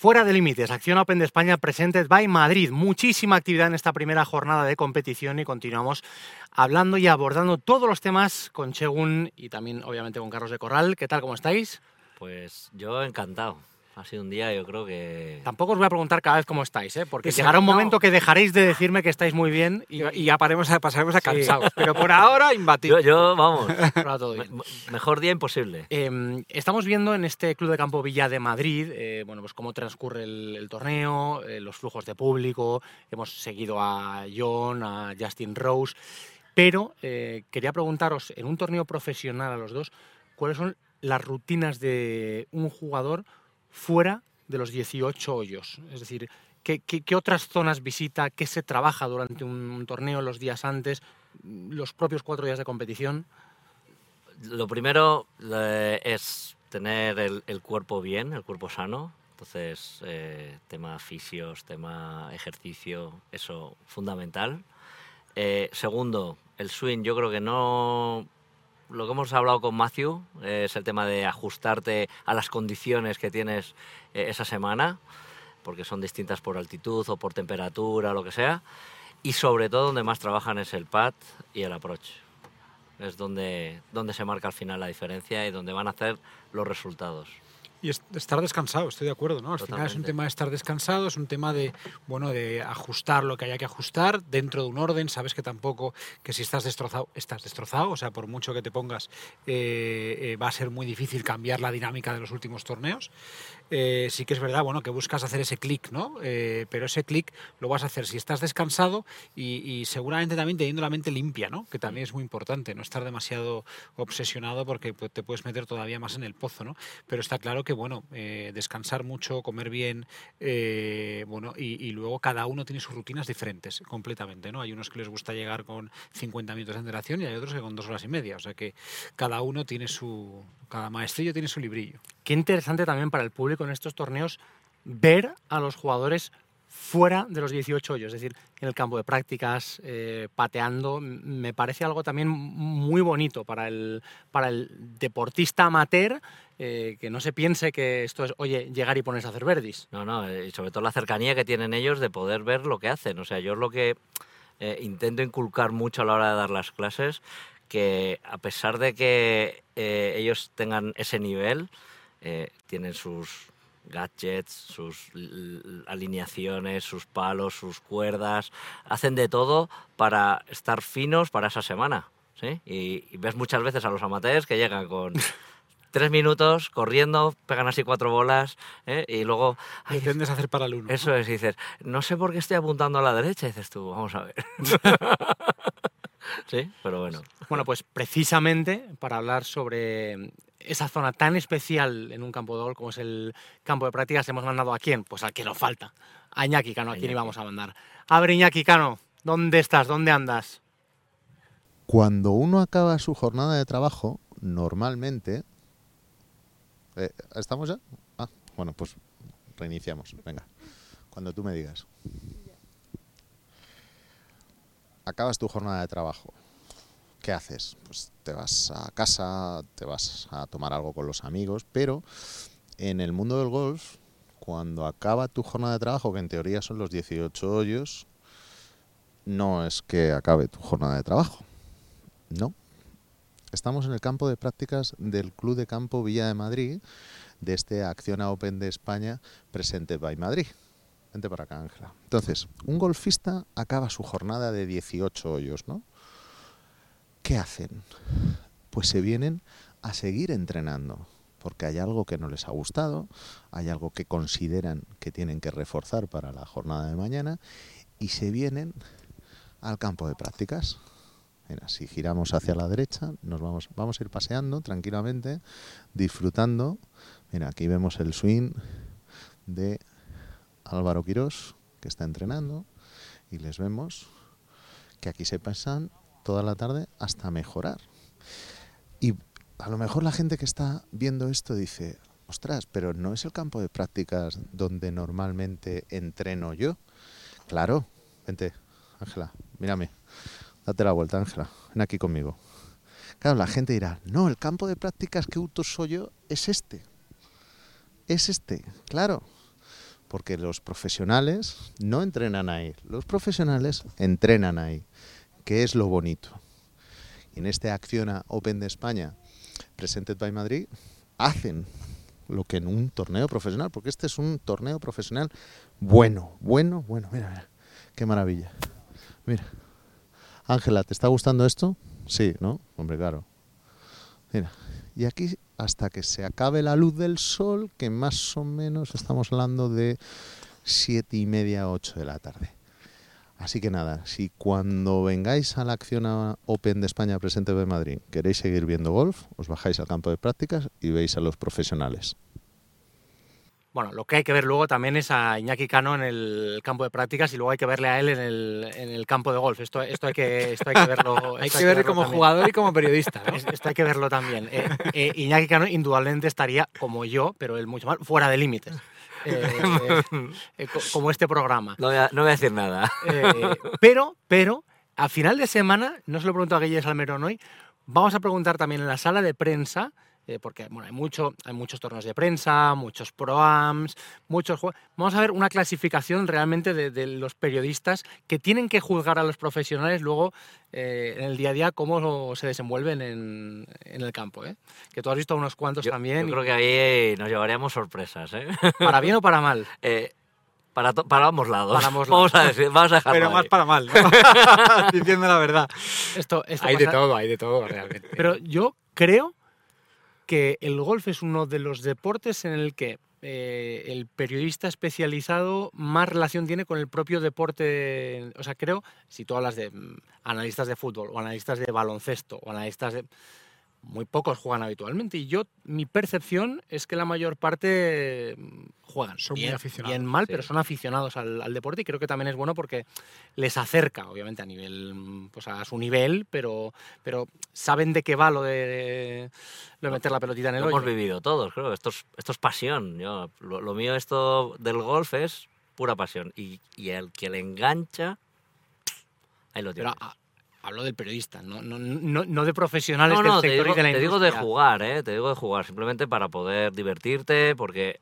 Fuera de límites, Acción Open de España Presented by Madrid. Muchísima actividad en esta primera jornada de competición y continuamos hablando y abordando todos los temas con Chegun y también obviamente con Carlos de Corral. ¿Qué tal? ¿Cómo estáis? Pues yo encantado ha sido un día, yo creo que... Tampoco os voy a preguntar cada vez cómo estáis, ¿eh? porque llegará un momento que dejaréis de decirme que estáis muy bien y, ya pasaremos a cansados. Pero por ahora, imbatible. Yo, vamos, mejor día imposible. Em, estamos viendo en este Club de Campo Villa de Madrid, eh, bueno, pues cómo transcurre el, torneo, eh, los flujos de público, hemos seguido a John, a Justin Rose, pero eh, quería preguntaros, en un torneo profesional a los dos, ¿cuáles son las rutinas de un jugador fuera de los 18 hoyos. Es decir, ¿qué, otras zonas visita? ¿Qué se trabaja durante un, torneo los días antes? ¿Los propios cuatro días de competición? Lo primero es tener el, cuerpo bien, el cuerpo sano. Entonces, eh, tema fisios, tema ejercicio, eso fundamental. Eh, segundo, el swing, yo creo que no lo que hemos hablado con Matthew es el tema de ajustarte a las condiciones que tienes eh, esa semana, porque son distintas por altitud o por temperatura lo que sea. Y sobre todo donde más trabajan es el pad y el approach. Es donde, donde se marca al final la diferencia y donde van a hacer los resultados y estar descansado, estoy de acuerdo, ¿no? Al final es un tema de estar descansado, es un tema de, bueno, de ajustar lo que haya que ajustar dentro de un orden. Sabes que tampoco, que si estás destrozado, estás destrozado. O sea, por mucho que te pongas, eh, eh, va a ser muy difícil cambiar la dinámica de los últimos torneos. Eh, sí que es verdad, bueno, que buscas hacer ese clic, ¿no? pero ese clic lo vas a hacer si estás descansado y, seguramente también teniendo la mente limpia, ¿no? Que también es muy importante, no estar demasiado obsesionado porque pues, te puedes meter todavía más en el pozo, ¿no? Pero está claro que, bueno, eh, descansar mucho, comer bien, eh, bueno, y, luego cada uno tiene sus rutinas diferentes, completamente, ¿no? Hay unos que les gusta llegar con 50 minutos de antelación y hay otros que con dos horas y media, o sea que cada uno tiene su, cada maestrillo tiene su librillo. Qué interesante también para el público en estos torneos ver a los jugadores fuera de los 18 hoyos, es decir, en el campo de prácticas, eh, pateando, me parece algo también muy bonito para el, para el deportista amateur, eh, que no se piense que esto es, oye, llegar y ponerse a hacer verdis. No, no, eh, y sobre todo la cercanía que tienen ellos de poder ver lo que hacen. O sea, yo es lo que intento inculcar mucho a la hora de dar las clases, que a pesar de que ellos tengan ese nivel, tienen sus gadgets, sus alineaciones, sus palos, sus cuerdas, hacen de todo para estar finos para esa semana. ¿sí? Y, ves muchas veces a los amateurs que llegan con tres minutos corriendo, pegan así cuatro bolas ¿eh? y luego... Ay, a hacer para el uno. Eso es, y dices, no sé por qué estoy apuntando a la derecha, y dices tú, vamos a ver. sí, pero bueno. Bueno, pues precisamente para hablar sobre esa zona tan especial en un campo de golf como es el campo de prácticas, hemos mandado a quién? Pues a quien nos falta. A Iñaki Cano, a quién íbamos a mandar. A ver, Iñaki Cano, ¿dónde estás? ¿Dónde andas? Cuando uno acaba su jornada de trabajo, normalmente... Eh, ¿Estamos ya? Ah, bueno, pues reiniciamos. Venga, cuando tú me digas. Acabas tu jornada de trabajo ¿qué haces? Pues te vas a casa, te vas a tomar algo con los amigos, pero en el mundo del golf, cuando acaba tu jornada de trabajo, que en teoría son los 18 hoyos, no es que acabe tu jornada de trabajo. No. Estamos en el campo de prácticas del Club de Campo Villa de Madrid, de este Acción Open de España, presente by Madrid. Vente para acá, Ángela. Entonces, un golfista acaba su jornada de 18 hoyos, ¿no? ¿Qué hacen? Pues se vienen a seguir entrenando, porque hay algo que no les ha gustado, hay algo que consideran que tienen que reforzar para la jornada de mañana y se vienen al campo de prácticas. Mira, si giramos hacia la derecha, nos vamos, vamos a ir paseando tranquilamente, disfrutando. Mira, aquí vemos el swing de Álvaro Quirós, que está entrenando, y les vemos que aquí se pasan toda la tarde hasta mejorar. Y a lo mejor la gente que está viendo esto dice, ostras, pero no es el campo de prácticas donde normalmente entreno yo. Claro, vente, Ángela, mírame, date la vuelta, Ángela, ven aquí conmigo. Claro, la gente dirá, no, el campo de prácticas que uso yo es este. Es este, claro. porque los profesionales no entrenan ahí, los profesionales entrenan ahí, que es lo bonito. En este Acciona Open de España, Presented by Madrid, hacen lo que en un torneo profesional, porque este es un torneo profesional bueno, bueno, bueno, mira, mira, qué maravilla. Mira. Ángela, ¿te está gustando esto? Sí, ¿no? Hombre, claro. Mira, y aquí hasta que se acabe la luz del sol, que más o menos estamos hablando de siete y media, ocho de la tarde. Así que nada, si cuando vengáis a la acción Open de España presente de Madrid queréis seguir viendo golf, os bajáis al campo de prácticas y veis a los profesionales. Bueno, lo que hay que ver luego también es a Iñaki Cano en el campo de prácticas y luego hay que verle a él en el, en el campo de golf. Esto, esto, hay, que, esto hay que verlo. hay que, verlo como jugador y como periodista. Esto hay que verlo también. Eh, eh, Iñaki Cano indudablemente estaría, como yo, pero él mucho más, fuera de límites. Eh, como este programa. No voy, a, no voy a decir nada. pero, pero, a final de semana, no se lo pregunto a Guillermo Salmerón hoy, vamos a preguntar también en la sala de prensa eh, porque bueno, hay, mucho, hay muchos torneos de prensa, muchos proams, muchos juegos. Vamos a ver una clasificación realmente de, los periodistas que tienen que juzgar a los profesionales luego eh, en el día a día cómo se desenvuelven en, en el campo. ¿eh? Que tú has visto unos cuantos también. Yo creo que ahí nos llevaríamos sorpresas. ¿eh? ¿Para bien o para mal? Para, para, ambos lados. Vamos a decir, vamos a dejarlo Pero más para mal, diciendo la verdad. Esto, esto hay de todo, hay de todo realmente. Pero yo creo que el golf es uno de los deportes en el que eh, el periodista especializado más relación tiene con el propio deporte. O sea, creo, si tú hablas de mm, analistas de fútbol o analistas de baloncesto o analistas de muy pocos juegan habitualmente. Y yo, mi percepción es que la mayor parte mm, juegan. Son bien, muy aficionados. Bien mal, pero son aficionados al, deporte y creo que también es bueno porque les acerca, obviamente, a nivel, mm, pues a su nivel, pero, pero saben de qué va lo de, lo de meter la pelotita en el lo hoyo. hemos vivido todos, creo. Esto es, esto es pasión. Yo, lo, mío, esto del golf es pura pasión. Y, y el que le engancha, ahí lo tiene. Hablo del periodista, no, no, no, no de profesionales no, del sector te digo, de la Te digo de jugar, ¿eh? Te digo de jugar, simplemente para poder divertirte, porque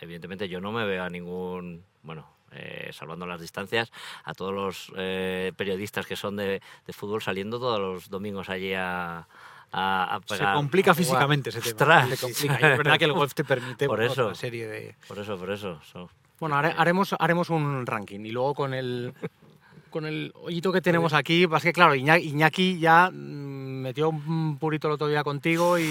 evidentemente yo no me veo a ningún... Bueno, eh, salvando las distancias, a todos los eh, periodistas que son de, de, fútbol saliendo todos los domingos allí a, a, pegar. Se complica físicamente ese tema. Se complica. es verdad que el golf te permite por eso, una serie de... Por eso, por eso. Bueno, haremos, haremos un ranking y luego con el, con el hoyito que tenemos aquí, es que claro, Iñaki, ya mm, metió un purito el otro día contigo y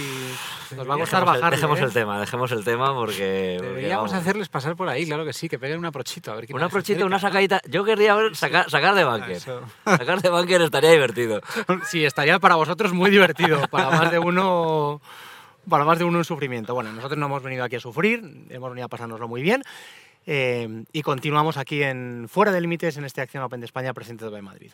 nos va a costar bajar. Dejemos ¿eh? el tema, dejemos el tema porque... Deberíamos hacerles pasar por ahí, claro que sí, que peguen un aprochito. A ver un aprochito, una sacadita. Yo querría ver, sacar, sacar de bunker. sacar de bunker estaría divertido. Sí, estaría para vosotros muy divertido, para más de uno... Para más de uno en sufrimiento. Bueno, nosotros no hemos venido aquí a sufrir, hemos venido a pasárnoslo muy bien. Eh, y continuamos aquí en Fuera de Límites en este Acción Open de España presente de Madrid.